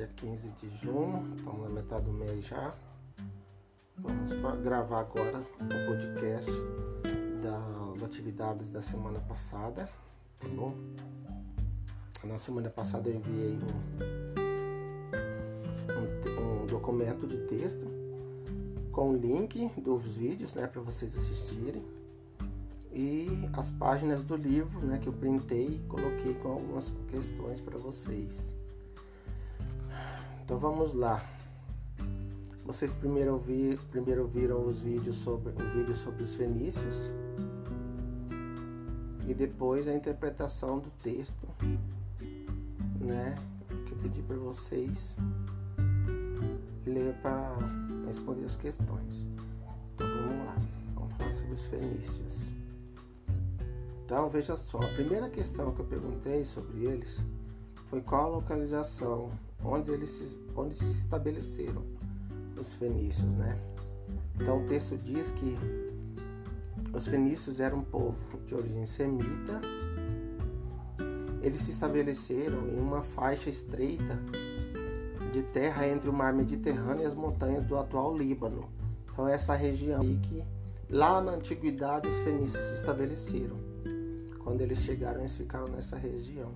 É 15 de junho, estamos na metade do mês já. Vamos gravar agora o podcast das atividades da semana passada, tá bom? Na semana passada eu enviei um, um, um documento de texto com o link dos vídeos, né, para vocês assistirem e as páginas do livro, né, que eu printei e coloquei com algumas questões para vocês. Então vamos lá. Vocês primeiro, ouvir, primeiro viram os vídeos sobre o vídeo sobre os fenícios e depois a interpretação do texto, né, que eu pedi para vocês ler para responder as questões. Então vamos lá. Vamos falar sobre os fenícios. Então veja só, a primeira questão que eu perguntei sobre eles foi qual a localização onde eles se, onde se estabeleceram os fenícios, né? Então o texto diz que os fenícios eram um povo de origem semita. Eles se estabeleceram em uma faixa estreita de terra entre o mar Mediterrâneo e as montanhas do atual Líbano. Então essa região aí que lá na antiguidade os fenícios se estabeleceram. Quando eles chegaram, eles ficaram nessa região.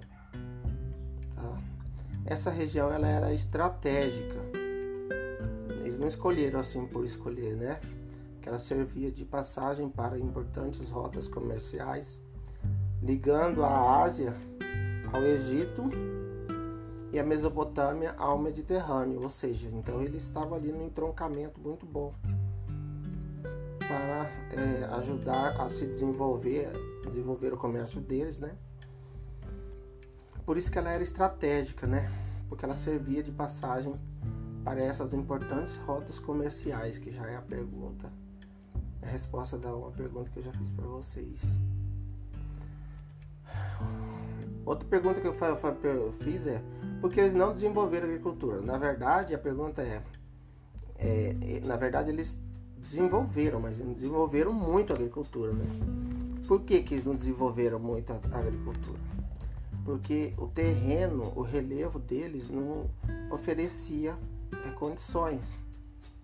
Essa região ela era estratégica. Eles não escolheram assim por escolher, né? Que ela servia de passagem para importantes rotas comerciais, ligando a Ásia ao Egito e a Mesopotâmia ao Mediterrâneo, ou seja, então ele estava ali no entroncamento muito bom para é, ajudar a se desenvolver, desenvolver o comércio deles, né? Por isso que ela era estratégica, né? Porque ela servia de passagem para essas importantes rotas comerciais, que já é a pergunta, é a resposta da uma pergunta que eu já fiz para vocês. Outra pergunta que eu fiz é por que eles não desenvolveram agricultura? Na verdade, a pergunta é, é, na verdade eles desenvolveram, mas não desenvolveram muito a agricultura, né? Por que, que eles não desenvolveram muito a agricultura? Porque o terreno, o relevo deles não oferecia é, condições.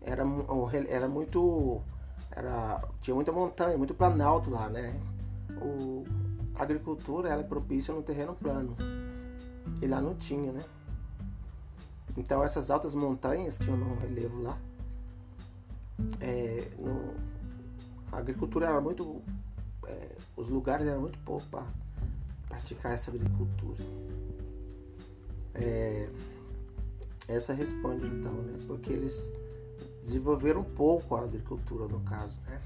Era, era muito. Era, tinha muita montanha, muito planalto lá, né? O, a agricultura ela é propícia no terreno plano. E lá não tinha, né? Então essas altas montanhas que tinham no relevo lá, é, no, a agricultura era muito. É, os lugares eram muito poucos praticar essa agricultura. É, essa responde então, né? Porque eles desenvolveram pouco a agricultura no caso, né?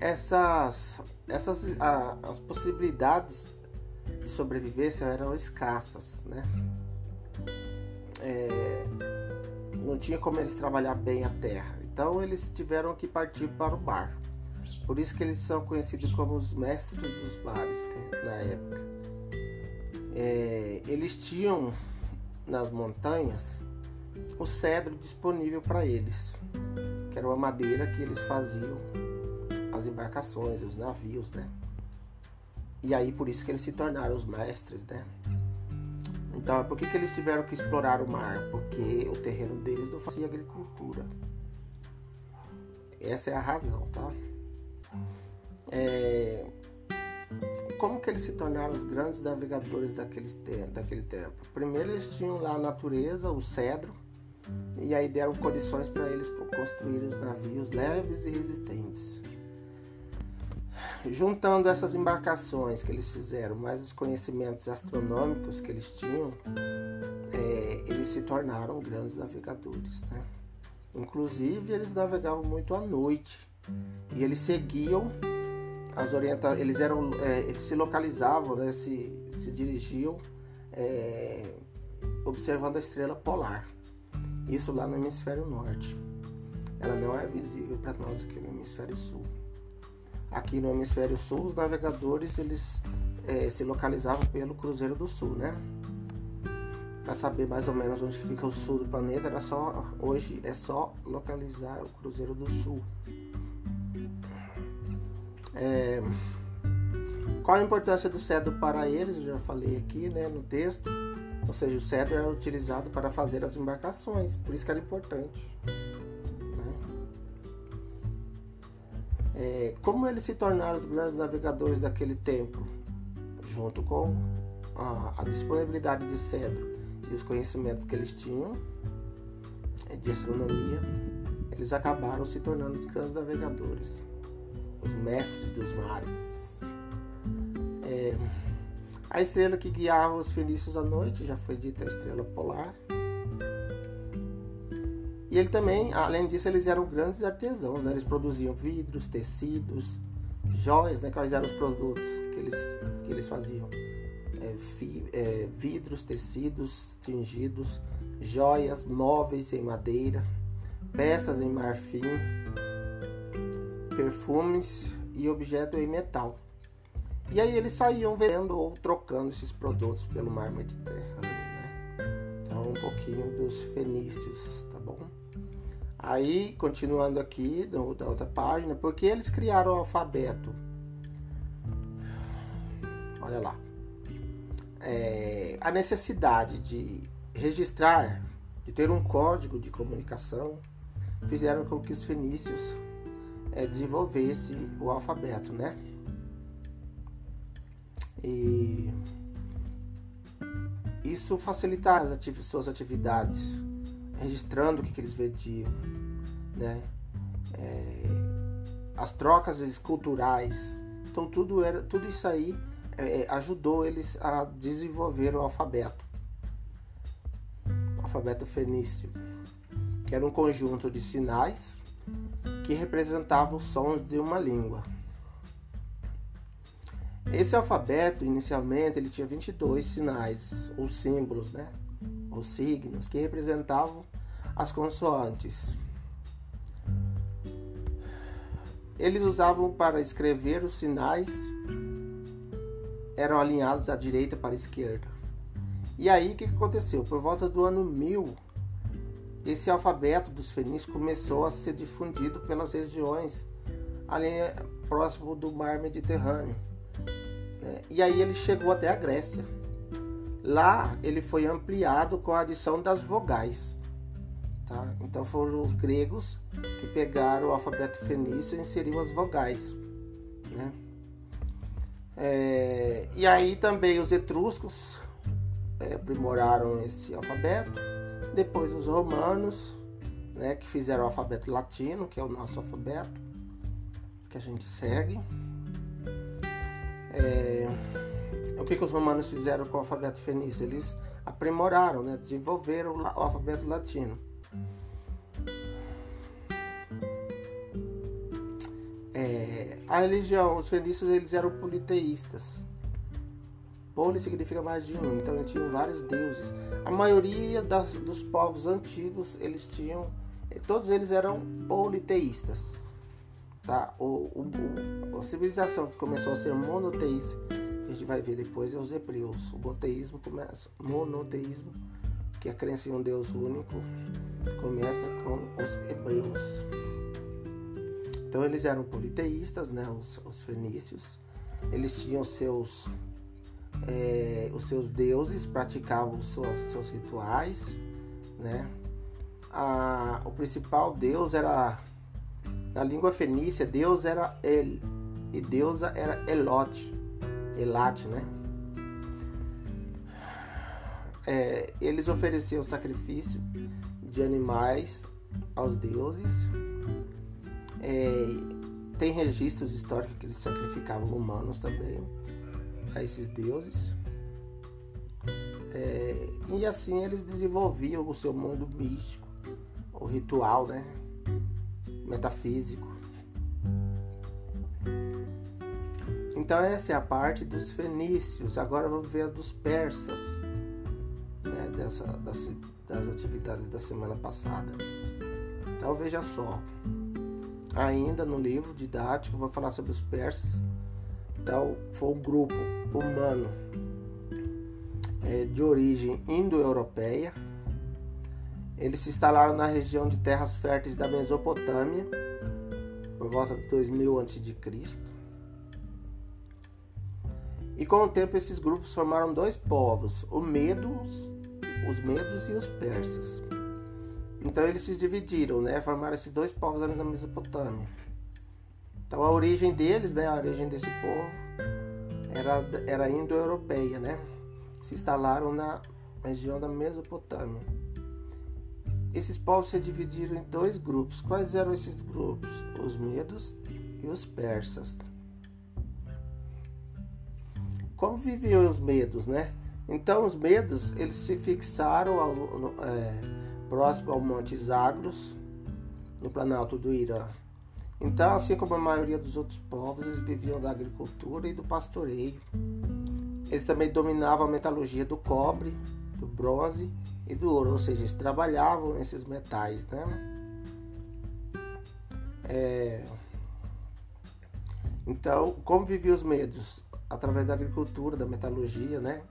Essas, essas a, as possibilidades de sobrevivência eram escassas, né? É, não tinha como eles trabalhar bem a terra, então eles tiveram que partir para o mar. Por isso que eles são conhecidos como os mestres dos mares né, na época. É, eles tinham nas montanhas o cedro disponível para eles, que era uma madeira que eles faziam as embarcações, os navios, né? E aí por isso que eles se tornaram os mestres, né? Então, por que, que eles tiveram que explorar o mar? Porque o terreno deles não fazia agricultura. Essa é a razão, tá? É... Como que eles se tornaram os grandes navegadores daquele, daquele tempo? Primeiro eles tinham lá a natureza, o cedro, e aí deram condições para eles construírem os navios leves e resistentes. Juntando essas embarcações que eles fizeram, mais os conhecimentos astronômicos que eles tinham, é, eles se tornaram grandes navegadores. Né? Inclusive, eles navegavam muito à noite e eles seguiam as orientações, eles eram, é, eles se localizavam, né, se, se dirigiam é, observando a estrela polar. Isso lá no hemisfério norte. Ela não é visível para nós aqui no hemisfério sul. Aqui no hemisfério sul, os navegadores eles é, se localizavam pelo Cruzeiro do Sul, né? Para saber mais ou menos onde fica o sul do planeta, era só hoje é só localizar o Cruzeiro do Sul. É, Qual a importância do cedro para eles? Eu já falei aqui né, no texto. Ou seja, o cedro era utilizado para fazer as embarcações, por isso que era importante. Né? É, como eles se tornaram os grandes navegadores daquele tempo? Junto com a, a disponibilidade de cedro e os conhecimentos que eles tinham é, de astronomia, eles acabaram se tornando os grandes navegadores, os mestres dos mares. É, a estrela que guiava os fenícios à noite, já foi dita a estrela polar. E ele também, além disso, eles eram grandes artesãos, né? eles produziam vidros, tecidos, joias, né? quais eram os produtos que eles, que eles faziam. É, fi, é, vidros, tecidos tingidos, joias, móveis em madeira, peças em marfim, perfumes e objetos em metal. E aí eles saíam vendendo ou trocando esses produtos pelo mar Mediterrâneo, né? Então um pouquinho dos fenícios, tá bom? Aí, continuando aqui, da outra página, porque eles criaram o alfabeto. Olha lá. É, a necessidade de registrar, de ter um código de comunicação, fizeram com que os fenícios é, desenvolvessem o alfabeto, né? E isso facilita as ati suas atividades, registrando o que, que eles vendiam, né? É, as trocas culturais. Então tudo, era, tudo isso aí é, ajudou eles a desenvolver o alfabeto. O alfabeto fenício, que era um conjunto de sinais que representavam os sons de uma língua. Esse alfabeto, inicialmente, ele tinha 22 sinais, ou símbolos, né? Ou signos, que representavam as consoantes. Eles usavam para escrever os sinais, eram alinhados da direita para a esquerda. E aí, o que aconteceu? Por volta do ano 1000, esse alfabeto dos fenícios começou a ser difundido pelas regiões ali próximo do mar Mediterrâneo. Né? E aí ele chegou até a Grécia. Lá ele foi ampliado com a adição das vogais. Tá? Então foram os gregos que pegaram o alfabeto fenício e inseriram as vogais. Né? É, e aí também os etruscos é, aprimoraram esse alfabeto. Depois os romanos, né, que fizeram o alfabeto latino, que é o nosso alfabeto, que a gente segue. É, o que, que os romanos fizeram com o alfabeto fenício? Eles aprimoraram, né? desenvolveram o alfabeto latino. É, a religião, os fenícios eles eram politeístas. Poli significa mais de um, então eles tinham vários deuses. A maioria das, dos povos antigos eles tinham, todos eles eram politeístas. Tá? O, o, o, a civilização que começou a ser monoteísta, que a gente vai ver depois, é os hebreus. O monoteísmo começa, monoteísmo, que é a crença em um Deus único, começa com os hebreus. Então eles eram politeístas, né? os, os fenícios. Eles tinham seus, é, os seus deuses, praticavam seus, seus rituais. Né? A, o principal deus era na língua fenícia, Deus era El e deusa era Elote, Elate, né? É, eles ofereciam sacrifício de animais aos deuses. É, tem registros históricos que eles sacrificavam humanos também a esses deuses. É, e assim eles desenvolviam o seu mundo místico, o ritual, né? metafísico. Então essa é a parte dos fenícios. Agora vamos ver a dos persas, né, dessa, das, das atividades da semana passada. Então veja só. Ainda no livro didático vou falar sobre os persas. Foi um grupo humano é, de origem indo-europeia eles se instalaram na região de terras férteis da Mesopotâmia por volta de 2000 a.C. E com o tempo esses grupos formaram dois povos, o Medos, os Medos e os Persas. Então eles se dividiram, né? Formaram esses dois povos ali na Mesopotâmia. Então a origem deles, né? A origem desse povo era, era indo-europeia, né? Se instalaram na região da Mesopotâmia. Esses povos se dividiram em dois grupos. Quais eram esses grupos? Os medos e os persas. Como viviam os medos, né? Então os medos eles se fixaram ao, é, próximo ao Monte Zagros, no Planalto do Irã. Então, assim como a maioria dos outros povos, eles viviam da agricultura e do pastoreio. Eles também dominavam a metalurgia do cobre, do bronze e do ouro, ou seja, eles trabalhavam esses metais, né? É... Então, como viviam os medos? Através da agricultura, da metalurgia, né?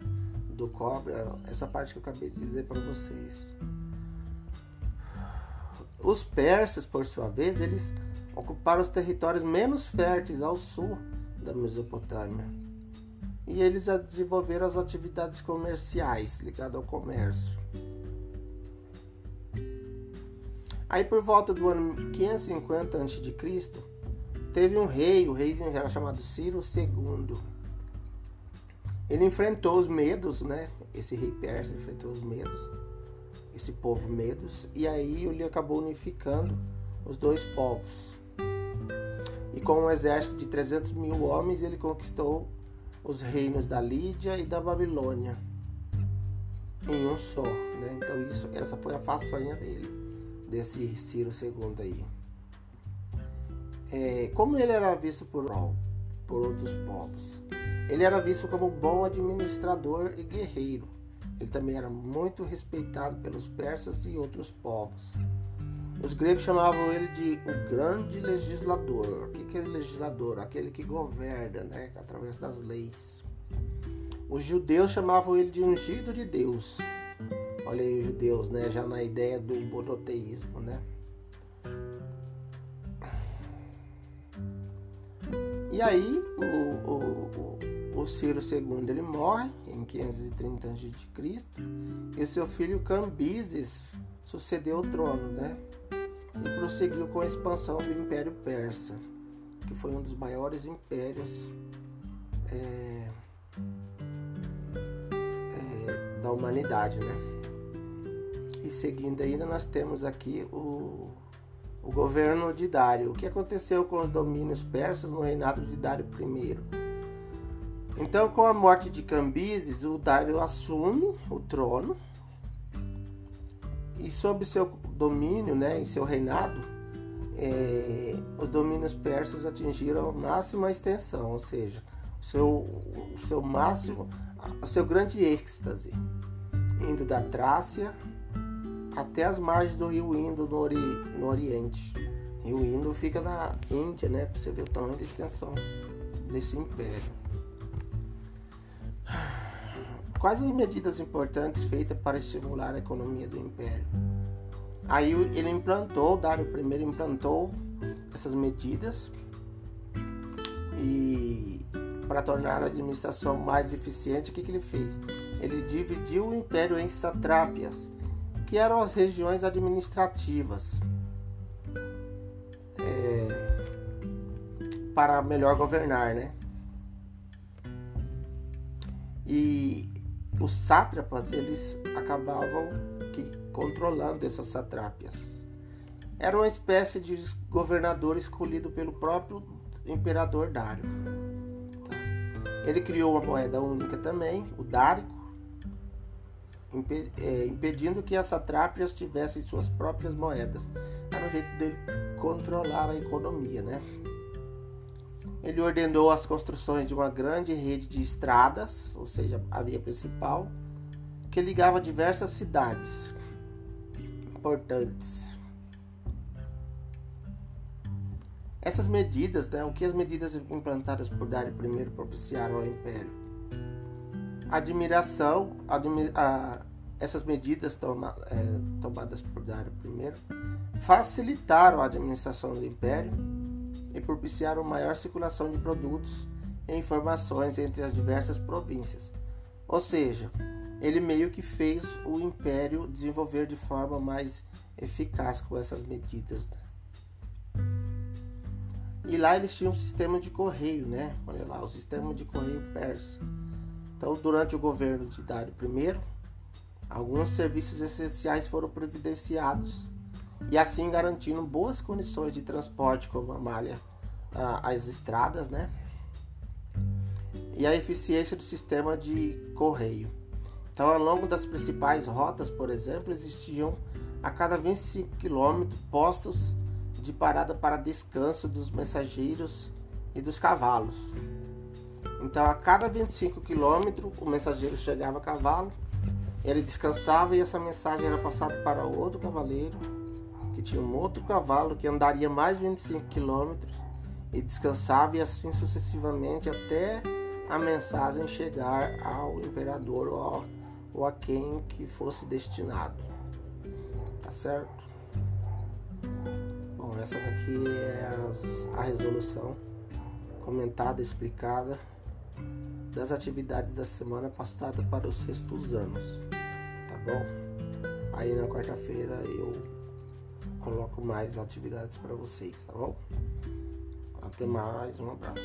Do cobre, essa parte que eu acabei de dizer para vocês. Os persas, por sua vez, eles ocuparam os territórios menos férteis ao sul da Mesopotâmia. E eles desenvolveram as atividades comerciais ligadas ao comércio. Aí por volta do ano 550 a.C., teve um rei, o rei era chamado Ciro II. Ele enfrentou os medos, né? Esse rei persa enfrentou os medos esse povo Medos, e aí ele acabou unificando os dois povos. Com um exército de 300 mil homens, ele conquistou os reinos da Lídia e da Babilônia em um só. Né? Então isso, essa foi a façanha dele, desse Ciro II aí. É, como ele era visto por, por outros povos? Ele era visto como bom administrador e guerreiro. Ele também era muito respeitado pelos persas e outros povos. Os gregos chamavam ele de o grande legislador. O que é legislador? Aquele que governa, né, através das leis. Os judeus chamavam ele de ungido de Deus. Olha aí os judeus, né, já na ideia do monoteísmo, né? E aí o, o, o, o Ciro II ele morre em 530 a.C. e seu filho Cambises sucedeu o trono, né? E prosseguiu com a expansão do Império Persa, que foi um dos maiores impérios é, é, da humanidade, né? E seguindo ainda nós temos aqui o, o governo de Dário. O que aconteceu com os domínios persas no reinado de Dário I? Então, com a morte de Cambises, o Dário assume o trono e sob seu domínio, né, em seu reinado, é, os domínios persas atingiram a máxima extensão, ou seja, o seu, o seu máximo, o seu grande êxtase, indo da Trácia até as margens do rio Indo no, ori, no Oriente. Rio Indo fica na Índia, né, para você ver o tamanho da extensão desse império. Quais as medidas importantes feitas para estimular a economia do império? Aí ele implantou, Dário I implantou essas medidas e para tornar a administração mais eficiente, o que, que ele fez? Ele dividiu o império em satrápias, que eram as regiões administrativas, é, para melhor governar, né? E os sátrapas eles acabavam que, controlando essas satrápias. Era uma espécie de governador escolhido pelo próprio imperador Dário. Tá? Ele criou uma moeda única também, o dárico, é, impedindo que as satrápias tivessem suas próprias moedas. Era um jeito dele controlar a economia, né? Ele ordenou as construções de uma grande rede de estradas, ou seja, a via principal, que ligava diversas cidades importantes. Essas medidas, né, o que as medidas implantadas por Dário I propiciaram ao Império? Admiração, admi a, essas medidas toma, é, tomadas por Dário I facilitaram a administração do Império e propiciaram maior circulação de produtos e informações entre as diversas províncias. Ou seja, ele meio que fez o império desenvolver de forma mais eficaz com essas medidas. Né? E lá eles tinham um sistema de correio, né? Olha lá, o sistema de correio persa. Então, durante o governo de Dário I, alguns serviços essenciais foram providenciados e assim garantindo boas condições de transporte como a malha, as estradas, né? E a eficiência do sistema de correio. Então, ao longo das principais rotas, por exemplo, existiam a cada 25 quilômetros postos de parada para descanso dos mensageiros e dos cavalos. Então, a cada 25 quilômetros, o mensageiro chegava a cavalo, ele descansava e essa mensagem era passada para outro cavaleiro, que tinha um outro cavalo que andaria mais 25 quilômetros e descansava e assim sucessivamente até a mensagem chegar ao imperador ou ou a quem que fosse destinado. Tá certo? Bom, essa daqui é as, a resolução comentada, explicada das atividades da semana passada para os sextos anos. Tá bom? Aí na quarta-feira eu coloco mais atividades para vocês, tá bom? Até mais, um abraço.